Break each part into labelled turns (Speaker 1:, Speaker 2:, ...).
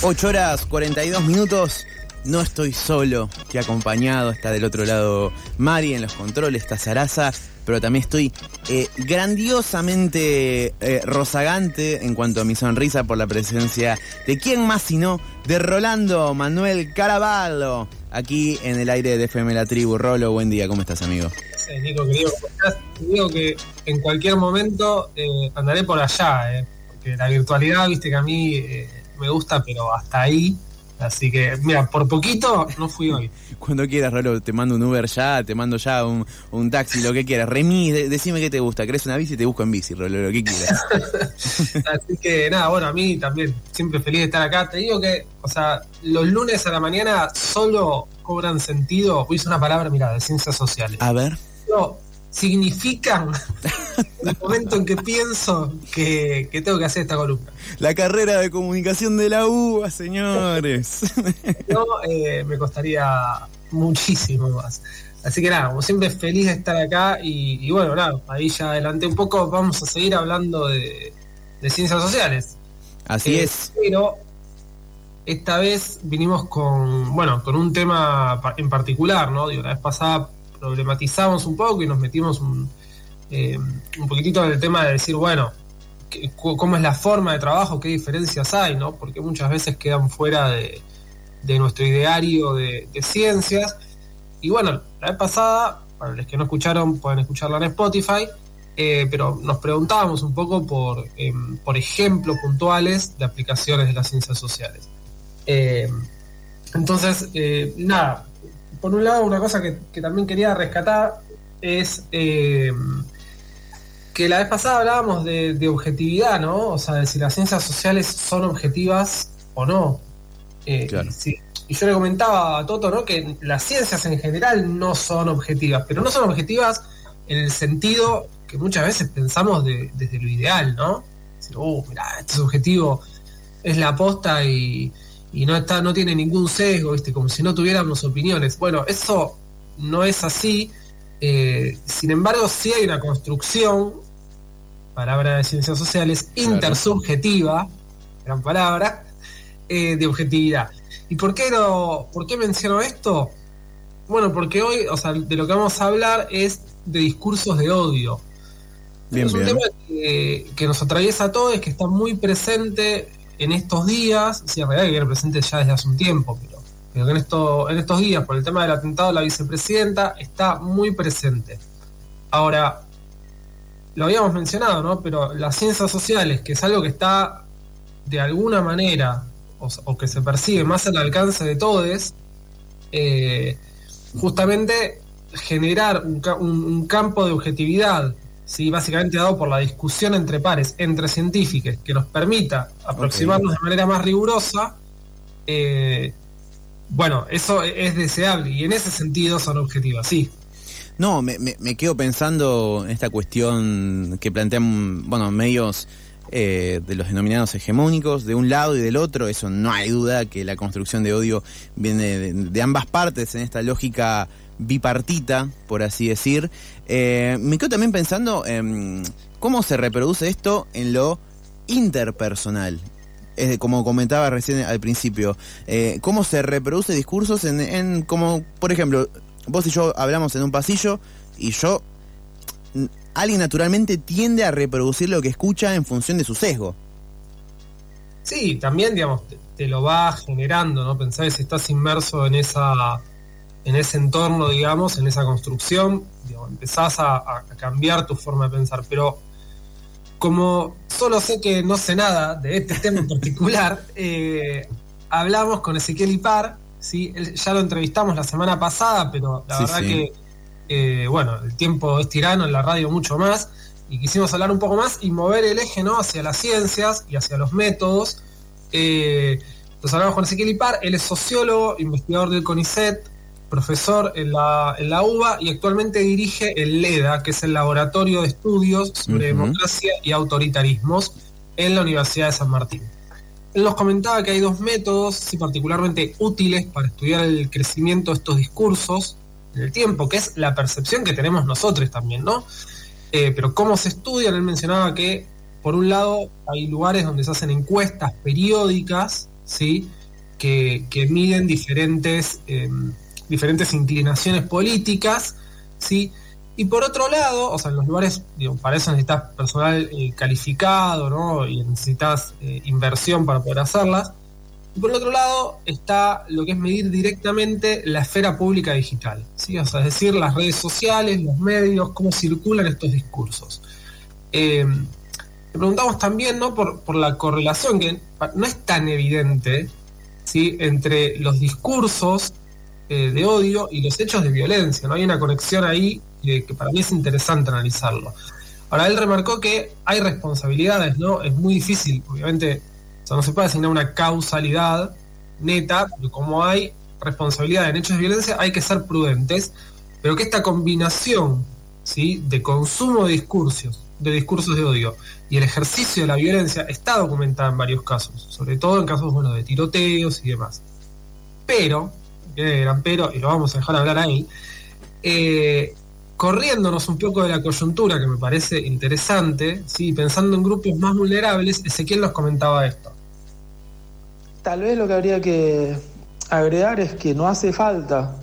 Speaker 1: Ocho horas 42 minutos. No estoy solo, que acompañado está del otro lado Mari en los controles, está Sarasa, pero también estoy eh, grandiosamente eh, rozagante en cuanto a mi sonrisa por la presencia de quién más sino de Rolando Manuel Caraballo, aquí en el aire de FM La Tribu. Rolo, buen día, ¿cómo estás, amigo?
Speaker 2: Sí, Nico, querido, ¿cómo estás? Digo que en cualquier momento eh, andaré por allá, eh, porque la virtualidad, viste que a mí eh, me gusta, pero hasta ahí. Así que, mira, por poquito no fui hoy.
Speaker 1: Cuando quieras, Rolo, te mando un Uber ya, te mando ya un, un taxi, lo que quieras. Remis, de- decime qué te gusta. ¿Querés una bici? Te busco en bici, Rolo, lo que quieras.
Speaker 2: Así que nada, bueno, a mí también siempre feliz de estar acá. Te digo que, o sea, los lunes a la mañana solo cobran sentido, usar una palabra, mira, de ciencias sociales.
Speaker 1: A ver.
Speaker 2: No, significan el momento en que pienso que, que tengo que hacer esta columna.
Speaker 1: La carrera de comunicación de la UBA, señores.
Speaker 2: No, eh, me costaría muchísimo más. Así que nada, como siempre feliz de estar acá y, y bueno, nada, ahí ya adelanté un poco, vamos a seguir hablando de, de ciencias sociales.
Speaker 1: Así
Speaker 2: Eh,
Speaker 1: es.
Speaker 2: Pero esta vez vinimos con, bueno, con un tema en particular, ¿no? Digo, la vez pasada problematizamos un poco y nos metimos un, eh, un poquitito en el tema de decir, bueno, cómo es la forma de trabajo, qué diferencias hay, ¿no? Porque muchas veces quedan fuera de, de nuestro ideario de, ciencias. Y bueno, la vez pasada, para los que no escucharon, pueden escucharla en Spotify, eh, pero nos preguntábamos un poco por, em, por ejemplos puntuales de aplicaciones de las ciencias sociales. Eh, entonces, nada, por un lado, una cosa que, que también quería rescatar es eh, que la vez pasada hablábamos de, de objetividad, ¿no? O sea, de si las ciencias sociales son objetivas o no. Eh,
Speaker 1: Claro.
Speaker 2: Y yo le comentaba a Toto, ¿no? Que las ciencias en general no son objetivas, pero no son objetivas en el sentido que muchas veces pensamos de- desde lo ideal, ¿no? Decir, oh, mira, este es objetivo, es la aposta y, y no está, no tiene ningún sesgo, ¿viste? Como si no tuviéramos opiniones. Bueno, eso no es así. eh, sin embargo, sí hay una construcción, palabra de ciencias sociales,
Speaker 1: Claro.
Speaker 2: intersubjetiva, gran palabra, eh, de objetividad. ¿Y por qué, lo, por qué menciono esto? Bueno, porque hoy, o sea, de lo que vamos a hablar es de discursos de odio.
Speaker 1: Bien,
Speaker 2: es un
Speaker 1: bien.
Speaker 2: tema que, que nos atraviesa a todos, que está muy presente en estos días, sí, en realidad que viene presente ya desde hace un tiempo, pero, pero en, en estos días, por el tema del atentado la vicepresidenta, está muy presente. Ahora, lo habíamos mencionado, ¿no? Pero las ciencias sociales, que es algo que está de alguna manera, o, que se percibe más al alcance de todos, eh, justamente generar un campo de objetividad, ¿sí? básicamente dado por la discusión entre pares, entre científicos, que nos permita aproximarnos de manera más rigurosa, eh, bueno, eso es deseable y en ese sentido son objetivas, sí.
Speaker 1: No, me, me- me quedo pensando en esta cuestión que plantean, bueno, medios eh, de los denominados hegemónicos, de un lado y del otro. Eso no hay duda que la construcción de odio viene de, de ambas partes en esta lógica bipartita, por así decir. Eh, me quedo también pensando en cómo se reproduce esto en lo interpersonal. Como comentaba recién al principio, eh, cómo se reproduce discursos en, como, por ejemplo, vos y yo hablamos en un pasillo y yo, alguien naturalmente tiende a reproducir lo que escucha en función de su sesgo.
Speaker 2: Sí, también, digamos, te, te lo va generando, ¿no? Pensar si estás inmerso en esa en ese entorno, digamos, en esa construcción, digamos, empezás a, a cambiar tu forma de pensar. Pero como solo sé que no sé nada de este tema en particular, eh, hablamos con Ezequiel Ipar, ¿sí? Él- ya lo entrevistamos la semana pasada, pero la
Speaker 1: Sí,
Speaker 2: verdad
Speaker 1: sí.
Speaker 2: que, eh, bueno, el tiempo es tirano en la radio mucho más, y quisimos hablar un poco más y mover el eje ¿no? hacia las ciencias y hacia los métodos, Eh, nos hablamos con Ezequiel Ipar, él es sociólogo, investigador del CONICET, profesor en la, en la UBA y actualmente dirige el LEDA, que es el Laboratorio de Estudios sobre. Democracia y Autoritarismos en la Universidad de San Martín. Él nos comentaba que hay dos métodos sí, particularmente útiles para estudiar el crecimiento de estos discursos en el tiempo, que es la percepción que tenemos nosotros también, ¿no? Eh, pero cómo se estudian, él mencionaba que, por un lado, hay lugares donde se hacen encuestas periódicas, ¿sí? Que, que miden diferentes, eh, diferentes inclinaciones políticas, ¿sí? Y por otro lado, o sea, en los lugares, digo, para eso necesitas personal eh, calificado, ¿no? Y necesitas eh, inversión para poder hacerlas. Y por otro lado está lo que es medir directamente la esfera pública digital, ¿sí? O sea, es decir, las redes sociales, los medios, cómo circulan estos discursos. Eh, le preguntamos también, ¿no? Por, por la correlación que no es tan evidente, ¿sí? Entre los discursos eh, de odio y los hechos de violencia, ¿no? Hay una conexión ahí que, que para mí es interesante analizarlo. Ahora, él remarcó que hay responsabilidades, ¿no? Es muy difícil, obviamente, no se puede asignar una causalidad neta, pero como hay responsabilidad en hechos de violencia, hay que ser prudentes, pero que esta combinación, ¿sí? De consumo de discursos, de discursos de odio y el ejercicio de la violencia está documentada en varios casos, sobre todo en casos, de tiroteos y demás. Pero, gran pero, y lo vamos a dejar hablar ahí, eh, corriéndonos un poco de la coyuntura que me parece interesante, ¿sí? pensando en grupos más vulnerables, Ezequiel nos comentaba esto.
Speaker 3: Tal vez lo que habría que agregar es que no hace falta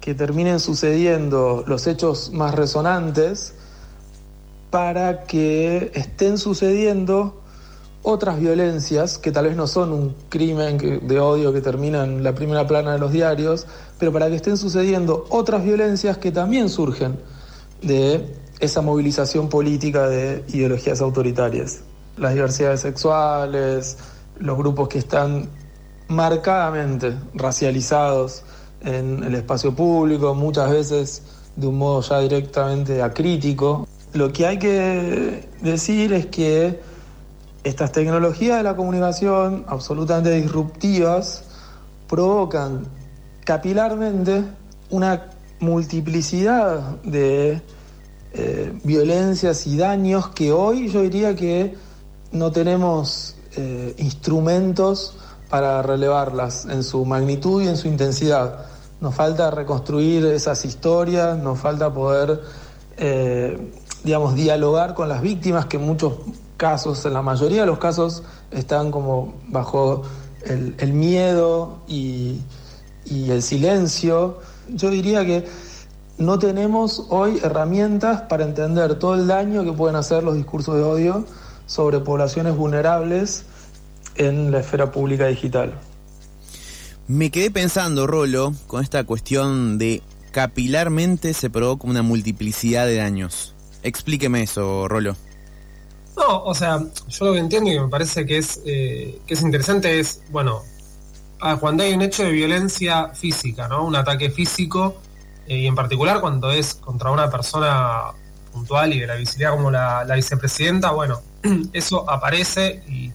Speaker 3: que terminen sucediendo los hechos más resonantes para que estén sucediendo otras violencias que tal vez no son un crimen de odio que termina en la primera plana de los diarios, pero para que estén sucediendo otras violencias que también surgen de esa movilización política de ideologías autoritarias. Las diversidades sexuales, los grupos que están marcadamente racializados en el espacio público, muchas veces de un modo ya directamente acrítico. Lo que hay que decir es que estas tecnologías de la comunicación absolutamente disruptivas provocan capilarmente una multiplicidad de eh, violencias y daños que hoy yo diría que no tenemos eh, instrumentos para relevarlas en su magnitud y en su intensidad. Nos falta reconstruir esas historias, nos falta poder, eh, digamos, dialogar con las víctimas que muchos casos, en la mayoría de los casos, están como bajo el, miedo y, y el silencio. Yo diría que no tenemos hoy herramientas para entender todo el daño que pueden hacer los discursos de odio sobre poblaciones vulnerables en la esfera pública digital.
Speaker 1: Me quedé pensando, Rolo, con esta cuestión de capilarmente se provoca una multiplicidad de daños. Explíqueme eso, Rolo.
Speaker 2: No, o sea, yo lo que entiendo y que me parece que es, eh, que es interesante es, bueno, ah, cuando hay un hecho de violencia física, ¿no? Un ataque físico, eh, y en particular cuando es contra una persona puntual y de la visibilidad como la, vicepresidenta, bueno, eso aparece y,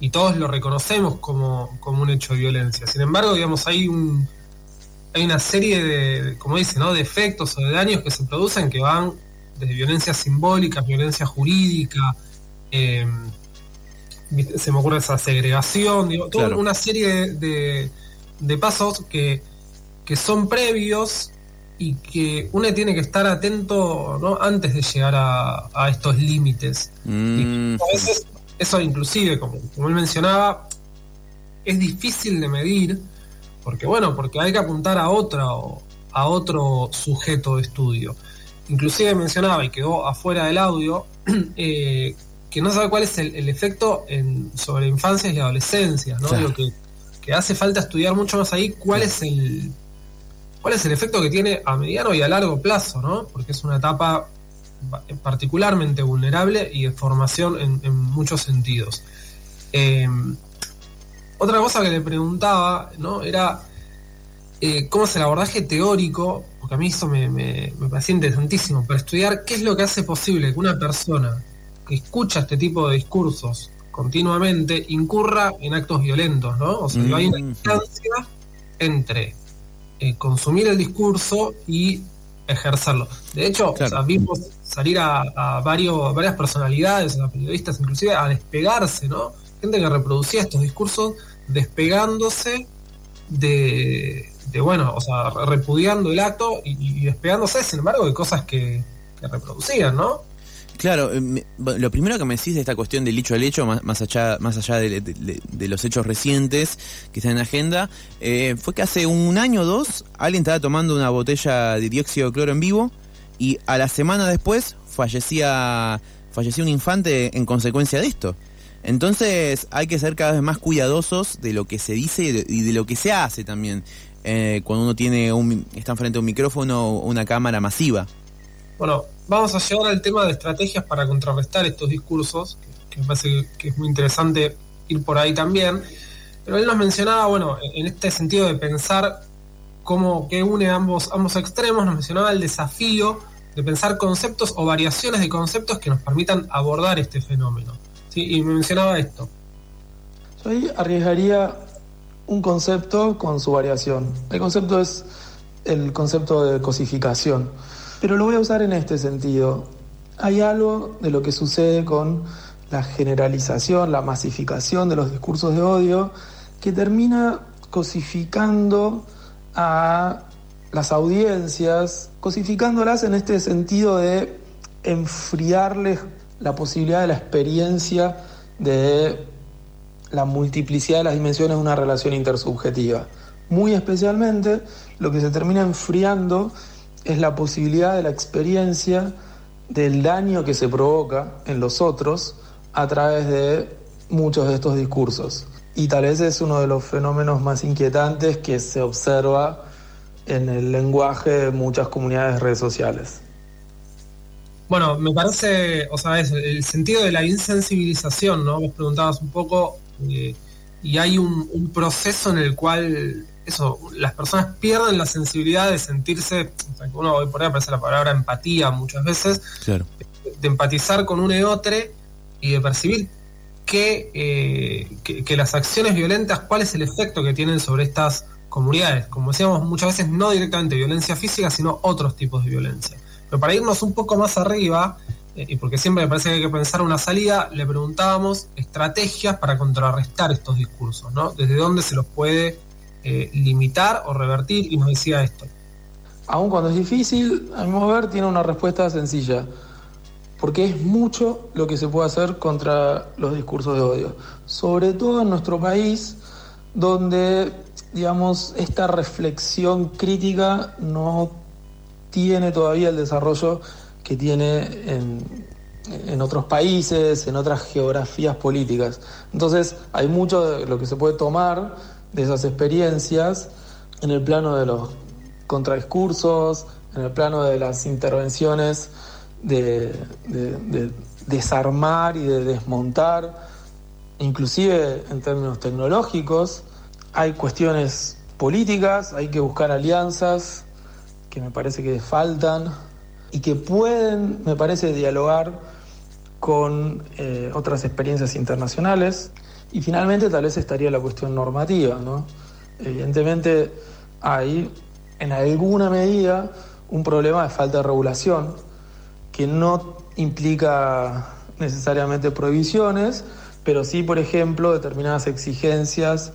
Speaker 2: y todos lo reconocemos como, como un hecho de violencia. Sin embargo, digamos, hay un hay una serie de, como dice, ¿no? de efectos o de daños que se producen que van desde violencia simbólica, violencia jurídica, eh, se me ocurre esa segregación, digo, toda
Speaker 1: Claro.
Speaker 2: una serie de, de- de pasos que, que son previos y que uno tiene que estar atento ¿no? antes de llegar a, a estos límites.
Speaker 1: Mm,
Speaker 2: a veces eso inclusive, como, como él mencionaba, es difícil de medir, porque bueno, porque hay que apuntar a otra o a otro sujeto de estudio. Inclusive mencionaba y quedó afuera del audio eh, que no sabe cuál es el, el efecto en, sobre infancias y adolescencias, ¿no?
Speaker 1: Claro.
Speaker 2: Lo que, que hace falta estudiar mucho más ahí cuál es el cuál es el efecto que tiene a mediano y a largo plazo, ¿no? Porque es una etapa particularmente vulnerable y de formación en, en muchos sentidos. Eh, otra cosa que le preguntaba, ¿no? Era eh, cómo es el abordaje teórico, porque a mí eso me, me, me parecía interesantísimo, para estudiar qué es lo que hace posible que una persona escucha este tipo de discursos continuamente incurra en actos violentos, ¿no? O sea, hay una
Speaker 1: Mm.
Speaker 2: distancia entre eh, consumir el discurso y ejercerlo. De hecho,
Speaker 1: Claro.
Speaker 2: o sea, vimos salir a, a varios, varias personalidades, a periodistas inclusive, a despegarse, ¿no? Gente que reproducía estos discursos despegándose de, de, bueno, o sea, repudiando el acto y, y despegándose, sin embargo, de cosas que, que reproducían, ¿no?
Speaker 1: Claro, eh, lo primero que me decís de esta cuestión del hecho al hecho, más, allá, más allá de, los hechos recientes que están en la agenda, eh, fue que hace un año o dos alguien estaba tomando una botella de dióxido de cloro en vivo y a la semana después fallecía, fallecía un infante en consecuencia de esto. Entonces hay que ser cada vez más cuidadosos de lo que se dice y de, y de lo que se hace también eh, cuando uno tiene un, está frente a un micrófono o una cámara masiva.
Speaker 2: Bueno, vamos a llegar al tema de estrategias para contrarrestar estos discursos, que, me parece que es muy interesante ir por ahí también. Pero él nos mencionaba, bueno, en este sentido de pensar cómo que une ambos, ambos extremos, nos mencionaba el desafío de pensar conceptos o variaciones de conceptos que nos permitan abordar este fenómeno. Y me mencionaba esto.
Speaker 3: Yo ahí arriesgaría un concepto con su variación. El concepto es el concepto de cosificación, pero lo voy a usar en este sentido. Hay algo de lo que sucede con la generalización, la masificación de los discursos de odio, que termina cosificando a las audiencias, cosificándolas en este sentido de enfriarles la posibilidad de la experiencia de la multiplicidad de las dimensiones de una relación intersubjetiva. Muy especialmente, lo que se termina enfriando es la posibilidad de la experiencia del daño que se provoca en los otros a través de muchos de estos discursos. Y tal vez es uno de los fenómenos más inquietantes que se observa en el lenguaje de muchas comunidades de redes sociales.
Speaker 2: Bueno, me parece, o sea, es el sentido de la insensibilización, ¿no? Vos preguntabas un poco, eh, y hay un, un proceso en el cual, eso, las personas pierden la sensibilidad de sentirse, o sea, uno hoy por ahí aparece la palabra empatía muchas veces,
Speaker 1: Claro.
Speaker 2: de empatizar con un eotre y de percibir que, eh, que, que las acciones violentas, cuál es el efecto que tienen sobre estas comunidades. Como decíamos muchas veces, no directamente violencia física, sino otros tipos de violencia. Pero para irnos un poco más arriba, eh, y porque siempre me parece que hay que pensar una salida, le preguntábamos estrategias para contrarrestar estos discursos, ¿no? Desde dónde se los puede eh, limitar o revertir, y nos decía esto.
Speaker 3: Aun cuando es difícil, a mi ver, tiene una respuesta sencilla. Porque es mucho lo que se puede hacer contra los discursos de odio. Sobre todo en nuestro país, donde, digamos, esta reflexión crítica no tiene todavía el desarrollo que tiene en, en otros países, en otras geografías políticas. Entonces, hay mucho de lo que se puede tomar de esas experiencias en el plano de los contradiscursos, en el plano de las intervenciones de, de- de desarmar y de desmontar, inclusive en términos tecnológicos, hay cuestiones políticas, hay que buscar alianzas que me parece que faltan y que pueden, me parece, dialogar con eh, otras experiencias internacionales. Y finalmente tal vez estaría la cuestión normativa, ¿no? Evidentemente hay en alguna medida un problema de falta de regulación que no implica necesariamente prohibiciones, pero sí, por ejemplo, determinadas exigencias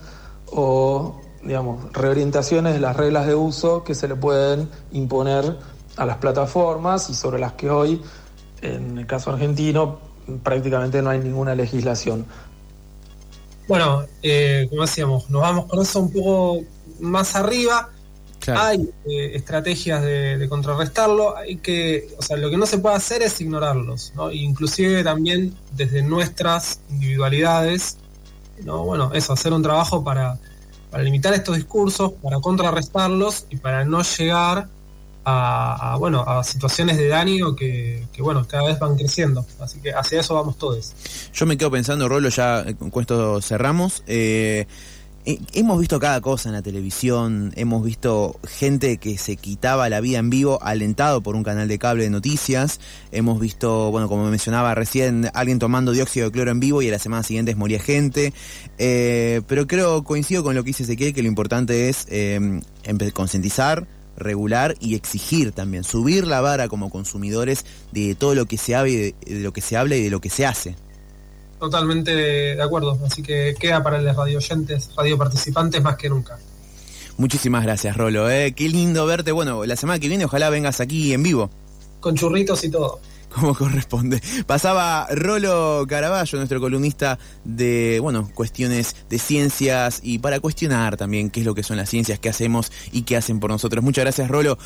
Speaker 3: o, digamos, reorientaciones de las reglas de uso que se le pueden imponer a las plataformas y sobre las que hoy, en el caso argentino, prácticamente no hay ninguna legislación.
Speaker 2: Bueno, eh, como decíamos, nos vamos con eso un poco más arriba.
Speaker 1: Claro.
Speaker 2: Hay eh, estrategias de, de contrarrestarlo, hay que, o sea, lo que no se puede hacer es ignorarlos, ¿no? Inclusive también desde nuestras individualidades, ¿no? Bueno, eso, hacer un trabajo para, para limitar estos discursos, para contrarrestarlos y para no llegar a, bueno, a situaciones de daño que, que, bueno, cada vez van creciendo. Así que hacia eso vamos todos.
Speaker 1: Yo me quedo pensando, Rolo, ya con esto cerramos. Eh, hemos visto cada cosa en la televisión, hemos visto gente que se quitaba la vida en vivo alentado por un canal de cable de noticias, hemos visto, bueno, como mencionaba recién, alguien tomando dióxido de cloro en vivo y a la semana siguiente moría gente, eh, pero creo, coincido con lo que dice Ezequiel, que lo importante es eh, concientizar, regular y exigir también, subir la vara como consumidores de todo lo que se de lo que se habla y de lo que se hace.
Speaker 2: Totalmente de acuerdo, así que queda para los radio oyentes, radio participantes más que nunca.
Speaker 1: Muchísimas gracias, Rolo. ¿eh? Qué lindo verte. Bueno, la semana que viene ojalá vengas aquí en vivo.
Speaker 2: Con churritos y todo.
Speaker 1: Como corresponde. Pasaba Rolo Caraballo, nuestro columnista de, bueno, cuestiones de ciencias y para cuestionar también qué es lo que son las ciencias, qué hacemos y qué hacen por nosotros. Muchas gracias, Rolo.